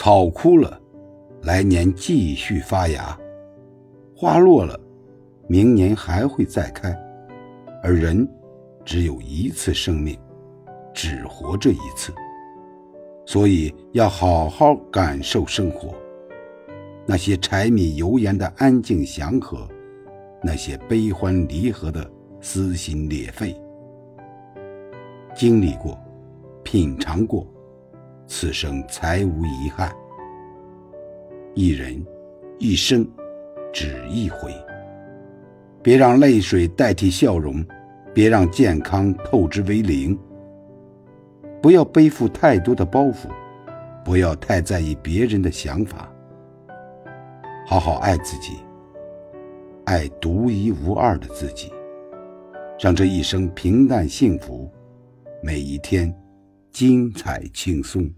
草枯了，来年继续发芽；花落了，明年还会再开。而人只有一次生命，只活这一次，所以要好好感受生活。那些柴米油盐的安静祥和，那些悲欢离合的撕心裂肺，经历过，品尝过，此生才无遗憾。一人，一生，只一回。别让泪水代替笑容，别让健康透支为零。不要背负太多的包袱，不要太在意别人的想法。好好爱自己，爱独一无二的自己，让这一生平淡幸福，每一天精彩轻松。